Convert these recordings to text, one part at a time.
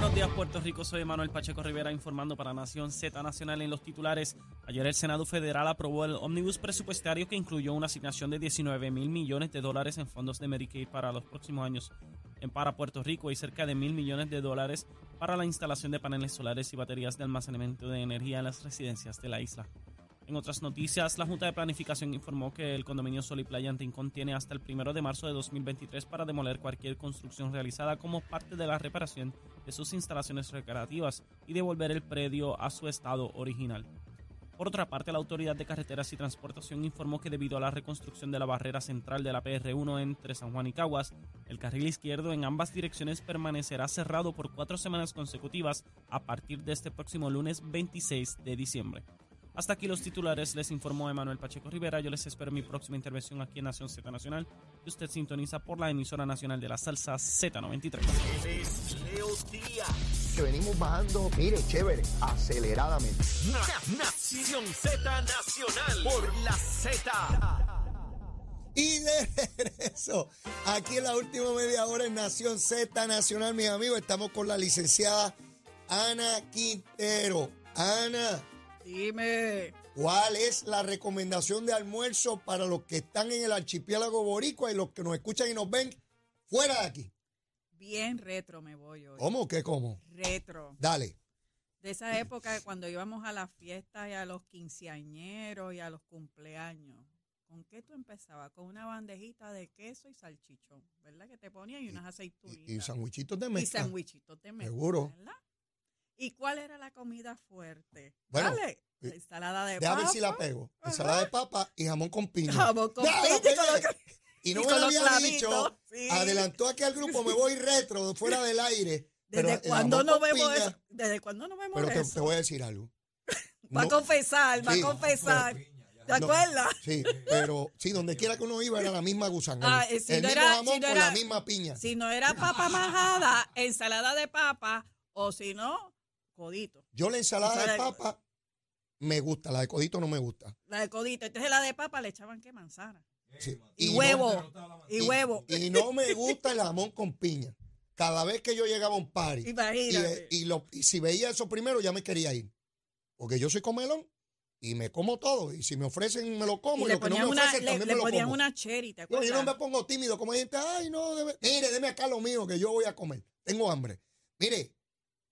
buenos días, Puerto Rico. Soy Manuel Pacheco Rivera informando para Nación Z Nacional en los titulares. Ayer el Senado Federal aprobó el ómnibus presupuestario que incluyó una asignación de 19 mil millones de dólares en fondos de Medicaid para los próximos años. En para Puerto Rico hay cerca de mil millones de dólares para la instalación de paneles solares y baterías de almacenamiento de energía en las residencias de la isla. En otras noticias, la Junta de Planificación informó que el condominio Sol y Playa Antincón tiene hasta el 1 de marzo de 2023 para demoler cualquier construcción realizada como parte de la reparación de sus instalaciones recreativas y devolver el predio a su estado original. Por otra parte, la Autoridad de Carreteras y Transportación informó que debido a la reconstrucción de la barrera central de la PR1 entre San Juan y Caguas, el carril izquierdo en ambas direcciones permanecerá cerrado por cuatro semanas consecutivas a partir de este próximo lunes 26 de diciembre. Hasta aquí los titulares, les informó Emanuel Pacheco Rivera. Yo les espero mi próxima intervención aquí en Nación Z Nacional, que usted sintoniza por la emisora nacional de la salsa Z93. Leo Díaz. Que venimos bajando, mire, chévere, aceleradamente. Nación Z Nacional por la Z. Y de regreso, aquí en la última media hora en Nación Z Nacional, mis amigos, estamos con la licenciada Ana Quintero. Ana, Dime. ¿cuál es la recomendación de almuerzo para los que están en el archipiélago boricua y los que nos escuchan y nos ven fuera de aquí? Bien retro me voy hoy. ¿Cómo? ¿Qué cómo? Retro. Dale. De esa época de cuando íbamos a las fiestas y a los quinceañeros y a los cumpleaños. ¿Con qué tú empezabas? Con una bandejita de queso y salchichón, ¿verdad? Que te ponían y unas aceitunitas. Y, y sandwichitos de Y mezcla. sandwichitos de mezcla, Seguro. ¿verdad? ¿Y cuál era la comida fuerte? Bueno, Dale, la ensalada de papa. ver si la pego. Ajá. Ensalada de papa y jamón con piña. Jamón con piña y con pegué. lo que- Y no y me lo había clavitos, dicho. sí. Adelantó aquí al grupo, me voy retro, fuera del aire. pero ¿Desde cuándo no vemos piña- eso? ¿Desde cuándo no vemos Pero te, eso? te voy a decir algo. Va a confesar, va Sí, a confesar. ¿Te no, acuerdas? Sí, pero sí, donde quiera que uno iba era la misma gusanga. Ah, eh, si el no mismo era- jamón si no con era- la misma piña. Si no era papa majada, ensalada de papa, o si no, codito. Yo la ensalada de papa me gusta, la de codito no me gusta. La de codito. Entonces la de papa le echaban qué manzana. Sí. Y, huevo. y, huevo. Y no me gusta el jamón con piña. Cada vez que yo llegaba a un party y, lo- si veía eso primero ya me quería ir. Porque yo soy comelón y me como todo. Y si me ofrecen, me lo como. Y le lo que no me una, ofrecen, le, también le me lo ponían como. una cherry, ¿te acuerdas? yo no me pongo tímido, como hay gente, ay, no, debe- mire, deme acá lo mío, que yo voy a comer. Tengo hambre. Mire,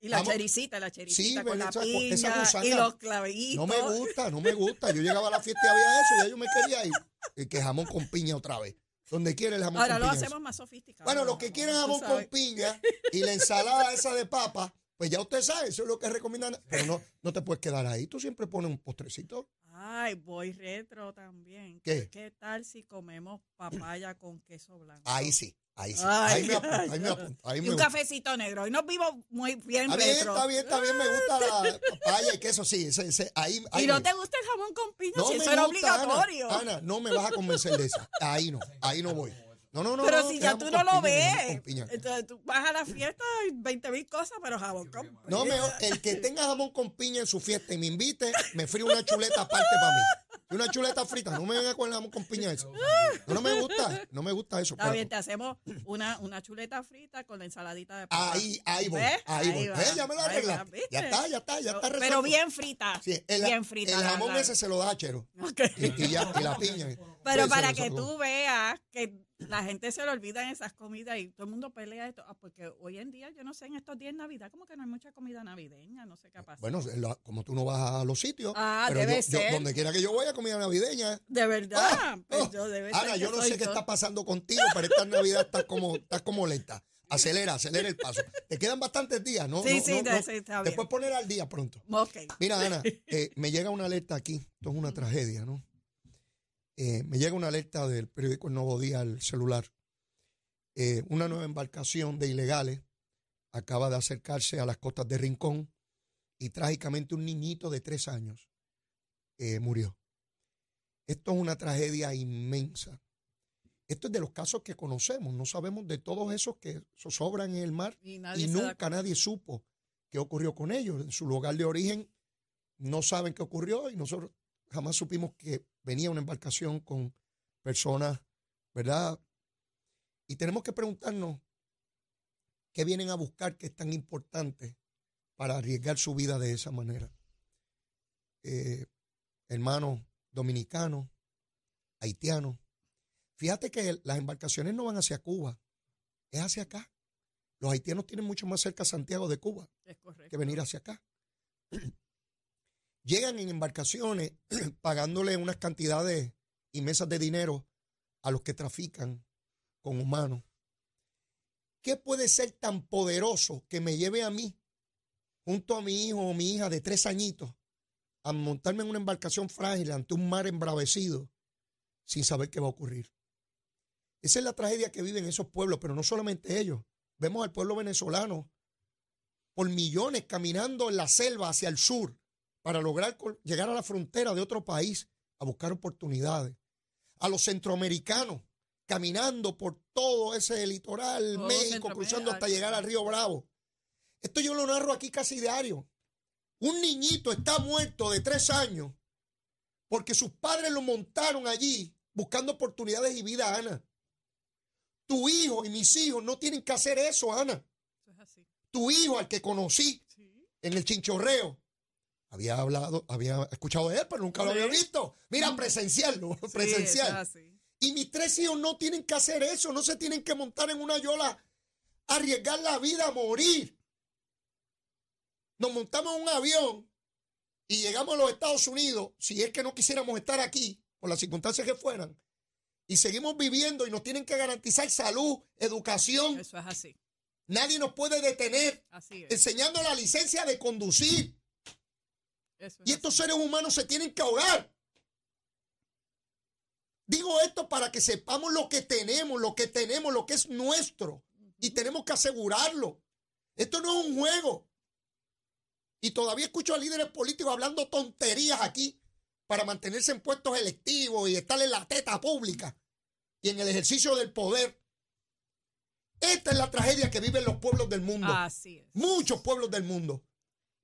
y la chericita, la chericita Sí, con la esa- piña y los clavitos. no me gusta, no me gusta. Yo llegaba a la fiesta y había eso, ya yo me quería ir. Y que jamón con piña otra vez. Donde quiera el jamón Ahora con lo piña. hacemos más sofisticado. Bueno, los que quieran Tú jamón con sabes. piña y la ensalada esa de papa, pues ya usted sabe, eso es lo que recomiendan. Pero no, no te puedes quedar ahí. Tú siempre pones un postrecito. Ay, voy retro también. ¿Qué? ¿Qué tal si comemos papaya con queso blanco? Ahí sí, ahí sí. Ay, ahí me apunto, ahí me apunto. Ahí Y me un gusta. cafecito negro. Hoy nos vimos muy bien Está bien, retro. está bien, está bien. Me gusta la papaya y queso, sí. Ese, ese, ahí, ahí ¿Y no te gusta el jamón con piña? No si me eso era gusta, Ana. obligatorio. Ana, no me vas a convencer de esa. Ahí no, ahí no voy. No, no, no. pero no, si ya tú no lo ves. Entonces tú vas a la fiesta y 20 mil cosas, pero jamón con piña. No, mejor, el que tenga jamón con piña en su fiesta y me invite, me frío una chuleta aparte para mí. Y una chuleta frita, no me venga con el jamón con piña eso. No, no me gusta, no me gusta eso. Está pero- bien, te hacemos una, una chuleta frita con la ensaladita de papa. ahí, ahí voy, ¿Ves? ahí voy. va, ¿Ves? Ya me va, ¿viste? Ya está, ya está, ya está Pero resuelto. bien frita. Sí, el, bien frita. el la- jamón la- ese se lo da a Chero. Ok. Y, y ya, y la piña. Pero para que tú veas que la gente se le olvida en esas comidas y todo el mundo pelea esto. Ah, porque hoy en día, yo no sé, en estos días de Navidad, como que no hay mucha comida navideña, no sé qué pasa. Bueno, como tú no vas a los sitios, Ah, pero debe yo, yo- ser. donde quiera que yo vaya, comida navideña. de verdad. Ah, pues oh. yo debe Ana, ser yo no sé qué está pasando contigo, pero esta Navidad estás como, estás como lenta. Acelera, acelera el paso. Te quedan bastantes días, ¿no? Sí, no, sí, no, está Te bien. puedes poner al día pronto. Mira, Ana, eh, me llega una alerta aquí. Esto es una tragedia, ¿no? Eh, me llega una alerta del periódico El Nuevo Día al celular. Eh, una nueva embarcación de ilegales acaba de acercarse a las costas de Rincón y trágicamente un niñito de tres años eh, murió. Esto es una tragedia inmensa. Esto es de los casos que conocemos. No sabemos de todos esos que zozobran en el mar Y, nadie y nunca nadie supo qué ocurrió con ellos. En su lugar de origen no saben qué ocurrió y nosotros jamás supimos que venía una embarcación con personas, ¿verdad? Y tenemos que preguntarnos ¿Qué vienen a buscar que es tan importante para arriesgar su vida de esa manera? Eh, hermanos dominicanos, haitianos. Fíjate que las embarcaciones no van hacia Cuba, es hacia acá. Los haitianos tienen mucho más cerca Santiago de Cuba Es que venir hacia acá. Llegan en embarcaciones pagándole unas cantidades inmensas de dinero a los que trafican con humanos. ¿Qué puede ser tan poderoso que me lleve a mí, junto a mi hijo o mi hija de tres añitos, a montarme en una embarcación frágil ante un mar embravecido sin saber qué va a ocurrir? Esa es la tragedia que viven esos pueblos, pero no solamente ellos. Vemos al pueblo venezolano por millones caminando en la selva hacia el sur para lograr llegar a la frontera de otro país a buscar oportunidades. A los centroamericanos caminando por todo ese litoral, Todo México, cruzando hasta llegar al río Bravo. Esto yo lo narro aquí casi diario. Un niñito está muerto de tres años porque sus padres lo montaron allí buscando oportunidades y vida, Ana. Tu hijo y mis hijos no tienen que hacer eso, Ana. Tu hijo, al que conocí en el chinchorreo, había hablado, había escuchado de él, pero nunca lo había visto. Mira, presenciarlo, Sí, presencial. así. Y mis tres hijos no tienen que hacer eso, no se tienen que montar en una yola, arriesgar la vida a morir. Nos montamos en un avión y llegamos a los Estados Unidos, si es que no quisiéramos estar aquí, por las circunstancias que fueran, y seguimos viviendo y nos tienen que garantizar salud, educación. Eso es así. Nadie nos puede detener Así es. enseñando la licencia de conducir. Eso es Y estos así. seres humanos se tienen que ahogar. Digo esto para que sepamos lo que tenemos, lo que tenemos, lo que es nuestro. Y tenemos que asegurarlo. Esto no es un juego. Y todavía escucho a líderes políticos hablando tonterías aquí para mantenerse en puestos electivos y estar en la teta pública y en el ejercicio del poder. Esta es la tragedia que viven los pueblos del mundo. Así es. Muchos pueblos del mundo.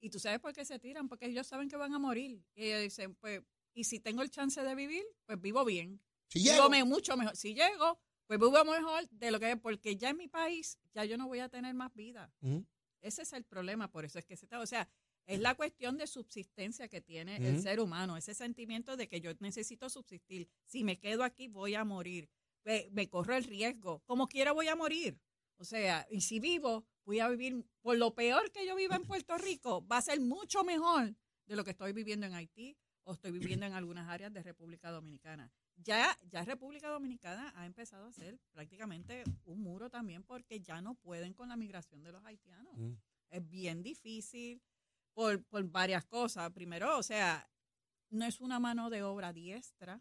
Y tú sabes por qué se tiran, porque ellos saben que van a morir. Y ellos dicen, pues, y si tengo el chance de vivir, pues vivo bien. Si Vivo llego, mucho mejor. Si llego, pues vivo mejor de lo que es, porque ya en mi país, ya yo no voy a tener más vida. Ese es el problema, por eso es que se está, o sea, es la cuestión de subsistencia que tiene el ser humano, ese sentimiento de que yo necesito subsistir. Si me quedo aquí, voy a morir. Me, me corro el riesgo. Como quiera, voy a morir. O sea, y si vivo, voy a vivir, por lo peor que yo viva en Puerto Rico, va a ser mucho mejor de lo que estoy viviendo en Haití o estoy viviendo en algunas áreas de República Dominicana. Ya, ya República Dominicana ha empezado a hacer prácticamente un muro también porque ya no pueden con la migración de los haitianos Mm. es bien difícil por, por varias cosas. Primero, o sea, no es una mano de obra diestra,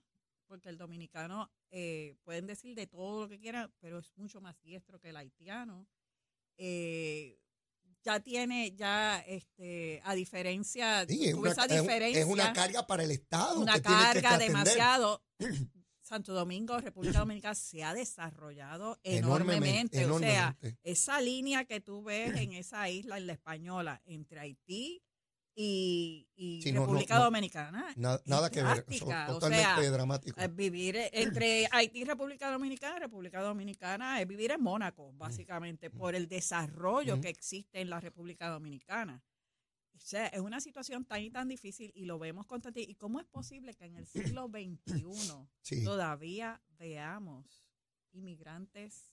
porque el dominicano eh, pueden decir de todo lo que quieran, pero es mucho más diestro que el haitiano. Eh, ya tiene, ya, este, a diferencia, Sí, es una, esa es un- diferencia, es una carga para el Estado. una que tiene que carga demasiado. Santo Domingo, República Dominicana, se ha desarrollado Enormemente, enormemente. O sea, enormemente. esa línea que tú ves en esa isla, en la española, entre Haití y, y Sí, no, no, República no. Dominicana. Na- nada que ver, drástica, o totalmente sea, dramático. es vivir e- entre Haití y República Dominicana, República Dominicana es vivir en Mónaco, básicamente, por el desarrollo Ujú. que existe en la República Dominicana. O sea, es una situación tan y tan difícil y lo vemos constantemente. ¿Y cómo es posible que en el siglo XXI Sí. todavía veamos inmigrantes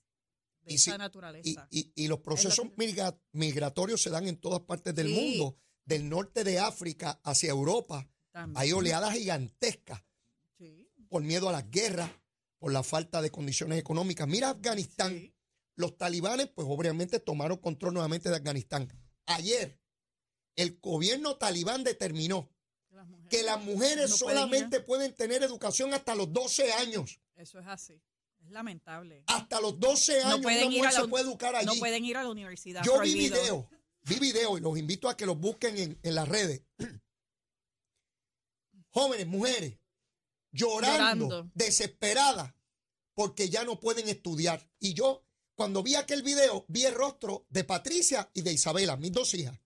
de Y esa si- naturaleza? y- y los procesos migratorios se dan en todas partes del Sí. mundo, del norte de África hacia Europa. También. Hay oleadas gigantescas Sí, por miedo a las guerras, por la falta de condiciones económicas. Mira Afganistán. sí. Los talibanes, pues obviamente tomaron control nuevamente de Afganistán. Ayer, el gobierno talibán determinó Las que las mujeres no ir a- solamente pueden tener educación hasta los 12 años. Eso es así. Es lamentable. Hasta los 12 No años una pueden ir mujer a se la- puede educar allí. No pueden ir a la universidad. Yo vi videos, vi videos y los invito a que los busquen en, en las redes. Jóvenes, mujeres, llorando, Llorando. desesperadas, porque ya no pueden estudiar. Y yo, cuando vi aquel video, vi el rostro de Patricia y de Isabela, mis dos hijas.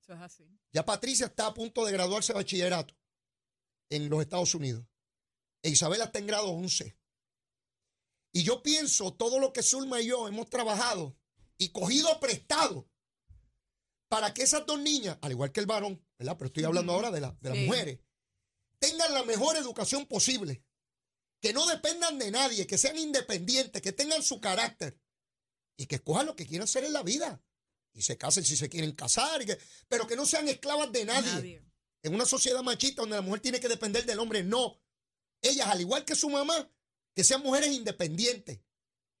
Eso es así. Ya Patricia está a punto de graduarse de bachillerato en los Estados Unidos. E Isabela está en grado 11. Y yo pienso todo lo que Zulma y yo hemos trabajado y cogido prestado para que esas dos niñas, al igual que el varón, ¿verdad? Pero estoy hablando ahora de, la- de las Sí. mujeres, tengan la mejor educación posible, que no dependan de nadie, que sean independientes, que tengan su carácter y que escojan lo que quieran hacer en la vida y se casen si se quieren casar, y que- pero que no sean esclavas de nadie. Nadie. En una sociedad machista donde la mujer tiene que depender del hombre, no. Ellas, al igual que su mamá, que sean mujeres independientes,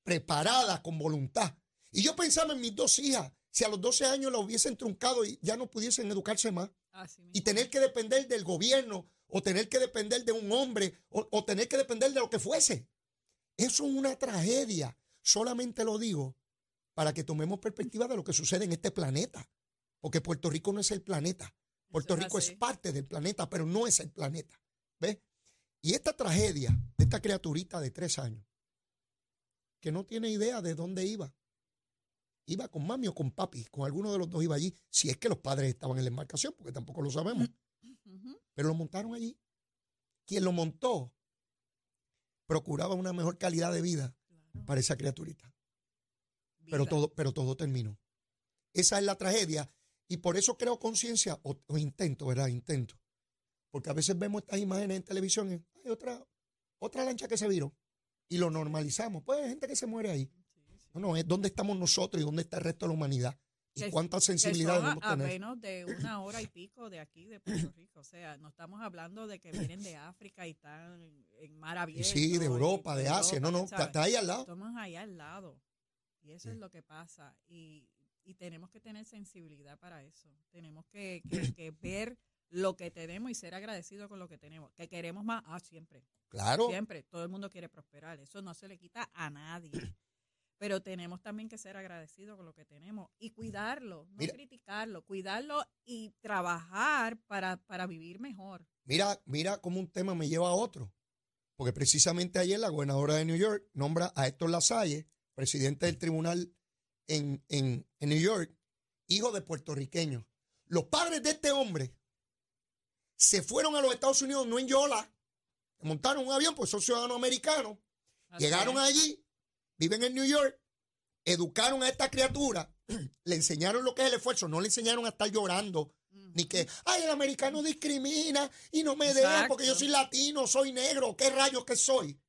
preparadas, con voluntad. Y yo pensaba en mis dos hijas, si a los 12 años la hubiesen truncado y ya no pudiesen educarse más, Así y tener que depender del gobierno, o tener que depender de un hombre, o, o tener que depender de lo que fuese. Eso es una tragedia. Solamente lo digo para que tomemos perspectiva de lo que sucede en este planeta. Porque Puerto Rico no es el planeta. Puerto Rico es parte del planeta, pero no es el planeta. ¿Ves? Y esta tragedia de esta criaturita de tres años, que no tiene idea de dónde iba. Iba con mami o con papi, con alguno de los dos iba allí, si es que los padres estaban en la embarcación, porque tampoco lo sabemos. Pero lo montaron allí. Quien lo montó procuraba una mejor calidad de vida Claro. para esa criaturita. Pero todo, pero todo terminó. Esa es la tragedia. Y por eso creo conciencia, o, o intento, ¿verdad? Intento. Porque a veces vemos estas imágenes en televisión. y, Hay otra, otra lancha que se viró. Y lo normalizamos. Pues hay gente que se muere ahí. No, no, es dónde estamos nosotros y dónde está el resto de la humanidad. Y Que- cuánta Que sensibilidad a- debemos a, tener. menos de una hora y pico de aquí, de Puerto Rico. O sea, no estamos hablando de que vienen de África y están en, mar abierto. sí, de Europa, de Asia. No, no, ¿sabes? está, está ahí al lado. Estamos ahí al lado. Y eso Sí. es lo que pasa. Y, y tenemos que tener sensibilidad para eso. Tenemos que, que- que ver lo que tenemos y ser agradecidos con lo que tenemos. Que queremos más, ah, siempre. Claro. Siempre. Todo el mundo quiere prosperar. Eso no se le quita a nadie. Pero tenemos también que ser agradecidos con lo que tenemos y cuidarlo, no Mira. criticarlo, cuidarlo y trabajar para, para vivir mejor. Mira, mira cómo un tema me lleva a otro. Porque precisamente ayer la gobernadora de New York nombra a Héctor Lasalle, presidente del tribunal en, en, en New York, hijo de puertorriqueños. Los padres de este hombre se fueron a los Estados Unidos, no en Yola, montaron un avión, pues son ciudadanos americanos, Así llegaron es. allí, viven en New York, educaron a esta criatura, le enseñaron lo que es el esfuerzo, no le enseñaron a estar llorando, ni que, ay, el americano discrimina y no me deja porque yo soy latino, soy negro, ¿qué rayos que soy?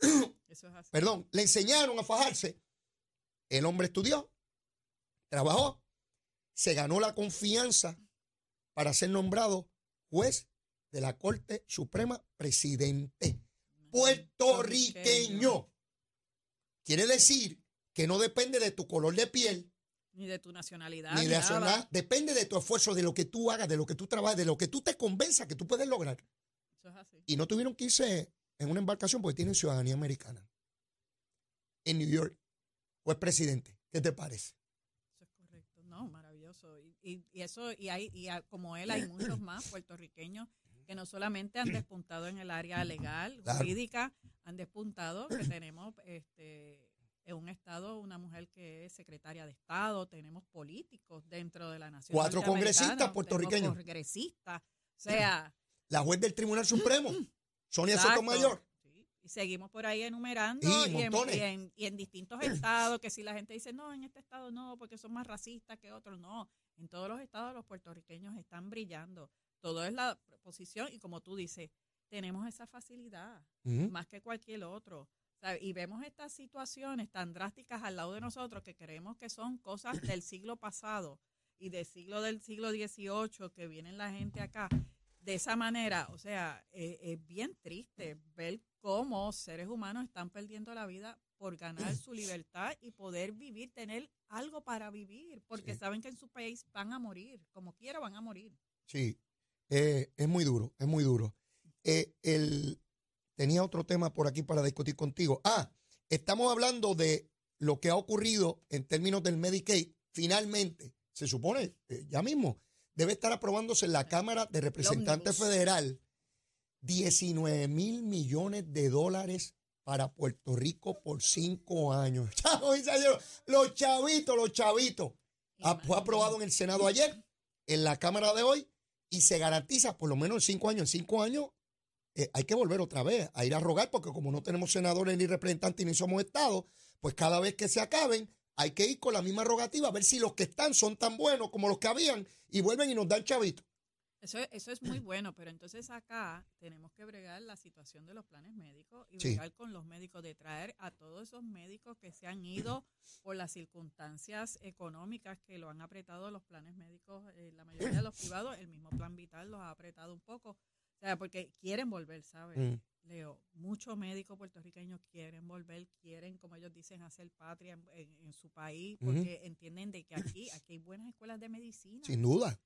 Eso es así. Perdón, le enseñaron a fajarse. El hombre estudió, trabajó, se ganó la confianza para ser nombrado juez de la Corte Suprema, presidente puertorriqueño. Quiere decir que no depende de tu color de piel, Ni de tu nacionalidad. ni de nacionalidad, depende de tu esfuerzo, de lo que tú hagas, de lo que tú trabajes, de lo que tú te convenzas que tú puedes lograr. Eso es así. Y no tuvieron que irse en una embarcación porque tienen ciudadanía americana. En New York. O es presidente. ¿Qué te parece? Eso es correcto. No, maravilloso. Y, y- y eso, y hay, y como él, hay muchos más puertorriqueños que no solamente han despuntado en el área legal, Claro. jurídica, han despuntado que tenemos este en un estado una mujer que es secretaria de Estado, tenemos políticos dentro de la nación. Cuatro congresistas puertorriqueños. Congresistas. O sea, La juez del Tribunal Supremo, Sonia. Sotomayor. Y seguimos por ahí enumerando Sí, y, en, y en- y en distintos estados, que si la gente dice, no, en este estado no, porque son más racistas que otros, no. En todos los estados los puertorriqueños están brillando. Todo es la posición y como tú dices, tenemos esa facilidad, más que cualquier otro. Y vemos estas situaciones tan drásticas al lado de nosotros que creemos que son cosas del siglo pasado y del siglo del siglo XVIII que vienen la gente acá de esa manera, o sea, eh, es bien triste ver cómo seres humanos están perdiendo la vida por ganar su libertad y poder vivir, tener algo para vivir, porque Sí. saben que en su país van a morir, como quiera van a morir. Sí, eh, es muy duro, es muy duro. Eh, el, tenía otro tema por aquí para discutir contigo. Ah, estamos hablando de lo que ha ocurrido en términos del Medicaid. Finalmente, se supone, eh, ya mismo, debe estar aprobándose en la Cámara de Representantes. Federal 19 mil millones de dólares para Puerto Rico por cinco años. Los chavitos, los chavitos. Fue aprobado en el Senado ayer, en la Cámara de hoy, y se garantiza por lo menos en cinco años. En cinco años eh, hay que volver otra vez a ir a rogar, porque como no tenemos senadores ni representantes ni somos Estado, pues cada vez que se acaben, hay que ir con la misma rogativa a ver si los que están son tan buenos como los que habían y vuelven y nos dan chavito. Eso, es- eso es muy bueno, pero entonces acá tenemos que bregar la situación de los planes médicos y Sí. bregar con los médicos, de traer a todos esos médicos que se han ido por las circunstancias económicas que lo han apretado los planes médicos, eh, la mayoría de los privados, el mismo plan vital los ha apretado un poco, o sea, porque quieren volver, ¿sabes? Mm. Leo, muchos médicos puertorriqueños quieren volver, quieren, como ellos dicen, hacer patria en, en- en su país, porque entienden de que aquí, aquí hay buenas escuelas de medicina Sin duda.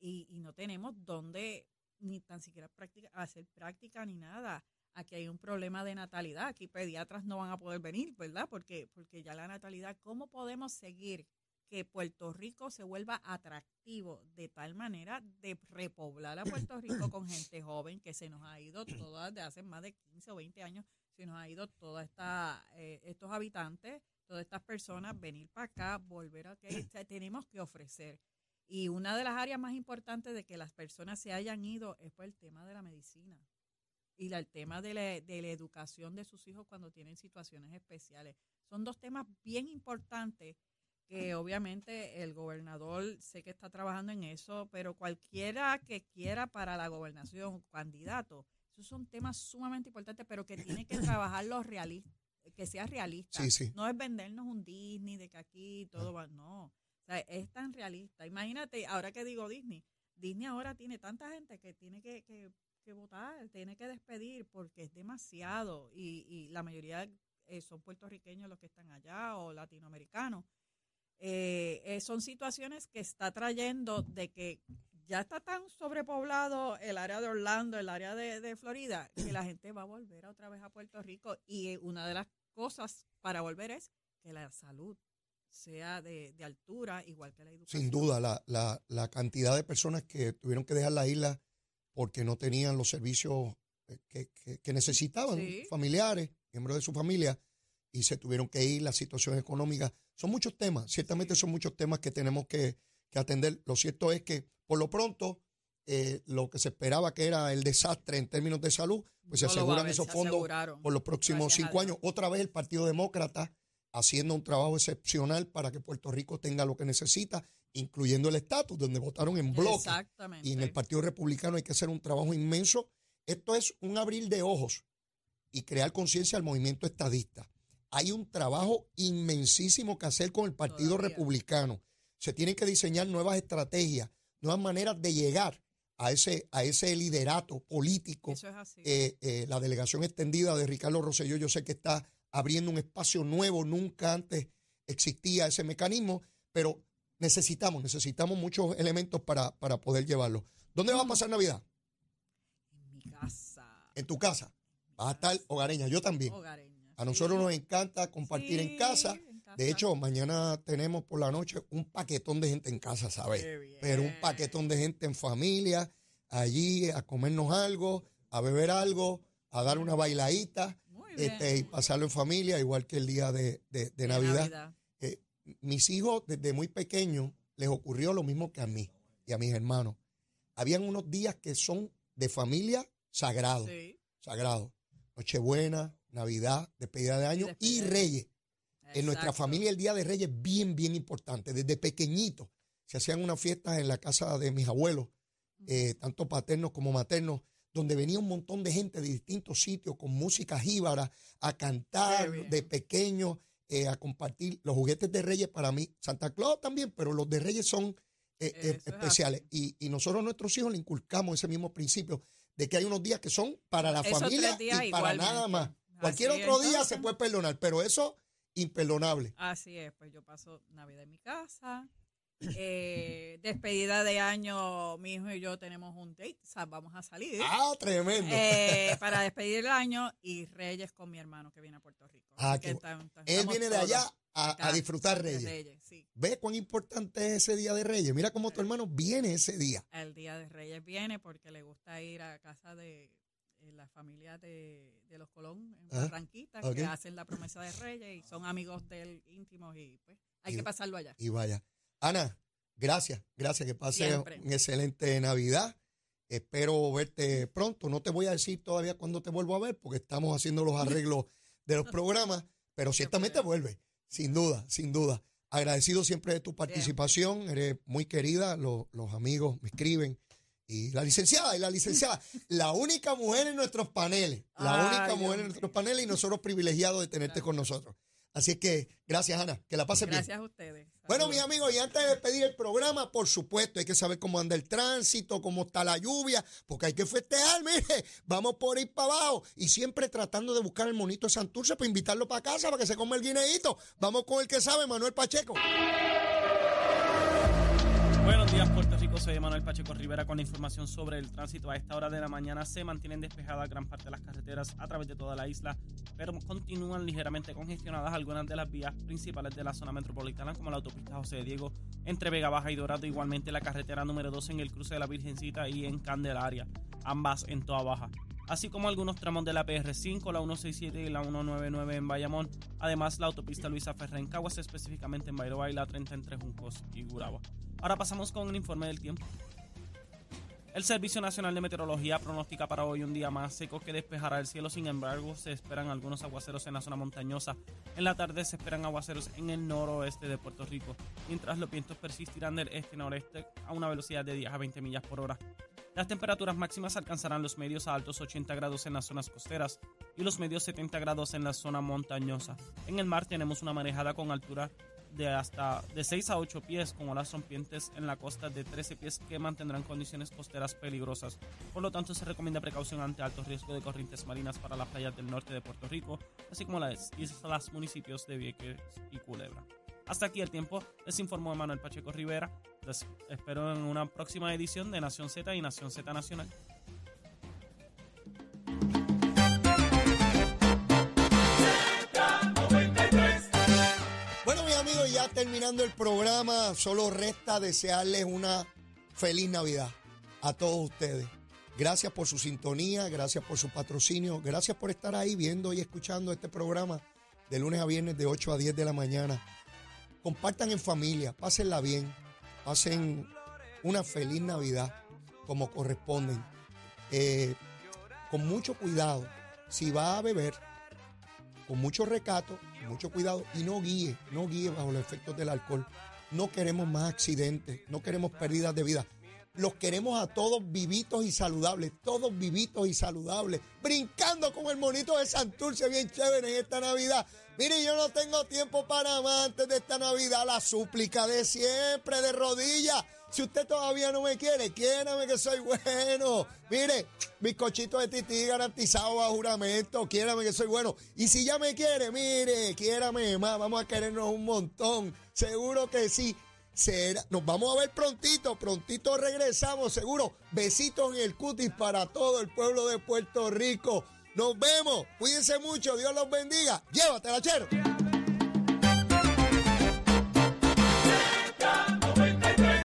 Y, y no tenemos dónde ni tan siquiera práctica, hacer práctica ni nada. Aquí hay un problema de natalidad. Aquí pediatras no van a poder venir, ¿verdad? Porque, porque ya la natalidad, ¿cómo podemos seguir que Puerto Rico se vuelva atractivo de tal manera de repoblar a Puerto Rico con gente joven que se nos ha ido todas de hace más de 15 o 20 años, se nos ha ido todos estos habitantes, todas estas personas, venir para acá, volver a que tenemos que ofrecer. Y una de las áreas más importantes de que las personas se hayan ido es por el tema de la medicina y el tema de la, de la educación de sus hijos cuando tienen situaciones especiales. Son dos temas bien importantes que obviamente el gobernador sé que está trabajando en eso, pero cualquiera que quiera para la gobernación, candidato, esos son temas sumamente importantes, pero que tiene que trabajarlos realista, que sea realista. Sí, sí. No es vendernos un Disney de que aquí todo va, no. O sea, es tan realista. Imagínate, ahora que digo Disney, Disney ahora tiene tanta gente que tiene que, que, que votar, tiene que despedir porque es demasiado y, y la mayoría eh, son puertorriqueños los que están allá o latinoamericanos. Eh, eh, son situaciones que está trayendo de que ya está tan sobrepoblado el área de Orlando, el área de, de Florida, que la gente va a volver otra vez a Puerto Rico y una de las cosas para volver es que la salud sea de, de altura, igual que la educación. Sin duda, la, la, la cantidad de personas que tuvieron que dejar la isla porque no tenían los servicios eh, que, que- que necesitaban, Sí. familiares, miembros de su familia, y se tuvieron que ir, la situación económica. Son muchos temas, ciertamente son muchos temas que tenemos que, que atender. Lo cierto es que, por lo pronto, eh, lo que se esperaba que era el desastre en términos de salud, pues se No aseguran esos se fondos por los próximos Gracias cinco años. Otra vez el Partido Demócrata haciendo un trabajo excepcional para que Puerto Rico tenga lo que necesita, incluyendo el estatus, donde votaron en bloque. Exactamente. Y en el Partido Republicano hay que hacer un trabajo inmenso. Esto es un abrir de ojos y crear conciencia al movimiento estadista. Hay un trabajo inmensísimo que hacer con el Partido Todavía. Republicano. Se tienen que diseñar nuevas estrategias, nuevas maneras de llegar a ese, a ese liderato político Eso es así. eh, eh, la delegación extendida de Ricardo Rosselló, yo sé que está abriendo un espacio nuevo, nunca antes existía ese mecanismo, pero necesitamos, necesitamos muchos elementos para, para poder llevarlo. ¿Dónde va a pasar Navidad? en mi casa. En tu casa. Vas a estar hogareña, yo también. Hogareña. A nosotros sí. nos encanta compartir en casa. en casa. De hecho, mañana tenemos por la noche un paquetón de gente en casa, ¿sabes? Pero un paquetón de gente en familia, allí a comernos algo, a beber algo, a dar una bailadita. Este, y pasarlo en familia, igual que el día de, de- de De Navidad. Eh, mis hijos, desde muy pequeños, les ocurrió lo mismo que a mí y a mis hermanos. Habían unos días que son de familia sagrados, Sí. sagrados. Nochebuena, Navidad, despedida de año y, Reyes. En nuestra familia el Día de Reyes es bien, bien importante. Desde pequeñito se hacían unas fiestas en la casa de mis abuelos, eh, tanto paternos como maternos, donde venía un montón de gente de distintos sitios con música jíbara a cantar de pequeños, eh, a compartir los juguetes de Reyes para mí. Santa Claus también, pero los de Reyes son eh, eh, es especiales. Y, y nosotros a nuestros hijos le inculcamos ese mismo principio de que hay unos días que son para la Esos familia y para igualmente. nada más. Así Cualquier es, otro día se puede perdonar, pero eso imperdonable. Así es, pues yo paso Navidad en mi casa. Eh, despedida de año, mi hijo y yo tenemos un date, o sea, vamos a salir Ah, tremendo. eh, para despedir el año y Reyes con mi hermano que viene a Puerto Rico. Ah, que estamos- Él viene de allá a, disfrutar de Reyes. sí. ¿Ves cuán importante es ese día de Reyes? Mira cómo tu hermano viene ese día. El día de Reyes viene porque le gusta ir a casa de eh, la familia de, de los Colón en Ah, Barranquita, que hacen la promesa de Reyes y son amigos de él íntimos y pues hay Y- que pasarlo allá. Y vaya. Ana, gracias. Gracias. Que pase Siempre. un excelente Navidad. Espero verte pronto. No te voy a decir todavía cuándo te vuelvo a ver porque estamos haciendo los arreglos de los programas, pero ciertamente vuelve. Sin duda, sin duda. Agradecido siempre de tu participación, eres muy querida, lo- los amigos me escriben. Y la licenciada, y la licenciada, la única mujer en nuestros paneles, la Ay, única mujer en nuestros paneles y nosotros privilegiados de tenerte con nosotros. Así es que gracias, Ana, que la pases bien. Gracias a ustedes. Bueno, mis amigos, y antes de despedir el programa, por supuesto, hay que saber cómo anda el tránsito, cómo está la lluvia, porque hay que festejar, mire, vamos por ir para abajo y siempre tratando de buscar el monito de Santurce para invitarlo para casa para que se coma el guineíto. Vamos con el que sabe, Manuel Pacheco. Soy Manuel Pacheco Rivera con la información sobre el tránsito. A esta hora de la mañana se mantienen despejadas gran parte de las carreteras a través de toda la isla, pero continúan ligeramente congestionadas algunas de las vías principales de la zona metropolitana, como la autopista José Diego entre Vega Baja y Dorado. Igualmente la carretera número 2 en el cruce de la Virgencita y en Candelaria, ambas en toda baja. Así como algunos tramos de la PR5, la 167 y la 199 en Bayamón. Además, la autopista Luisa Ferrer en Caguas, específicamente en Bairoa y la 30 entre Juncos y Guragua. Ahora pasamos con el informe del tiempo. El Servicio Nacional de Meteorología pronostica para hoy un día más seco que despejará el cielo. Sin embargo, se esperan algunos aguaceros en la zona montañosa. En la tarde se esperan aguaceros en el noroeste de Puerto Rico, mientras los vientos persistirán del este-noreste a una velocidad de 10 a 20 millas por hora. Las temperaturas máximas alcanzarán los medios a altos 80 grados en las zonas costeras y los medios 70 grados en la zona montañosa. En el mar tenemos una marejada con altura de hasta de 6 a 8 pies con olas rompientes en la costa de 13 pies que mantendrán condiciones costeras peligrosas. Por lo tanto, se recomienda precaución ante alto riesgo de corrientes marinas para las playas del norte de Puerto Rico, así como las islas municipios de Vieques y Culebra. Hasta aquí el tiempo, les informó Manuel Pacheco Rivera. Les espero en una próxima edición de Nación Z y Nación Z Nacional. Bueno, mis amigos, ya terminando el programa, solo resta desearles una feliz Navidad a todos ustedes. Gracias por su sintonía, gracias por su patrocinio, gracias por estar ahí viendo y escuchando este programa de lunes a viernes de 8 a 10 de la mañana. Compartan en familia, pásenla bien, pasen una feliz Navidad como corresponden. Eh, con mucho cuidado, si va a beber, con mucho recato, con mucho cuidado y no guíe, no guíe bajo los efectos del alcohol. No queremos más accidentes, no queremos pérdidas de vida. Los queremos a todos vivitos y saludables, todos vivitos y saludables, brincando con el monito de Santurce bien chévere en esta Navidad. Mire, yo no tengo tiempo para más antes de esta Navidad, la súplica de siempre, de rodillas. Si usted todavía no me quiere, quiérame que soy bueno. Mire, bizcochito de tití garantizado a juramento, quiérame que soy bueno. Y si ya me quiere, mire, quiérame más, vamos a querernos un montón. Seguro que sí. Será- nos vamos a ver prontito, prontito regresamos, seguro. Besitos en el cutis para todo el pueblo de Puerto Rico. Nos vemos, cuídense mucho, Dios los bendiga. Llévatela, chero.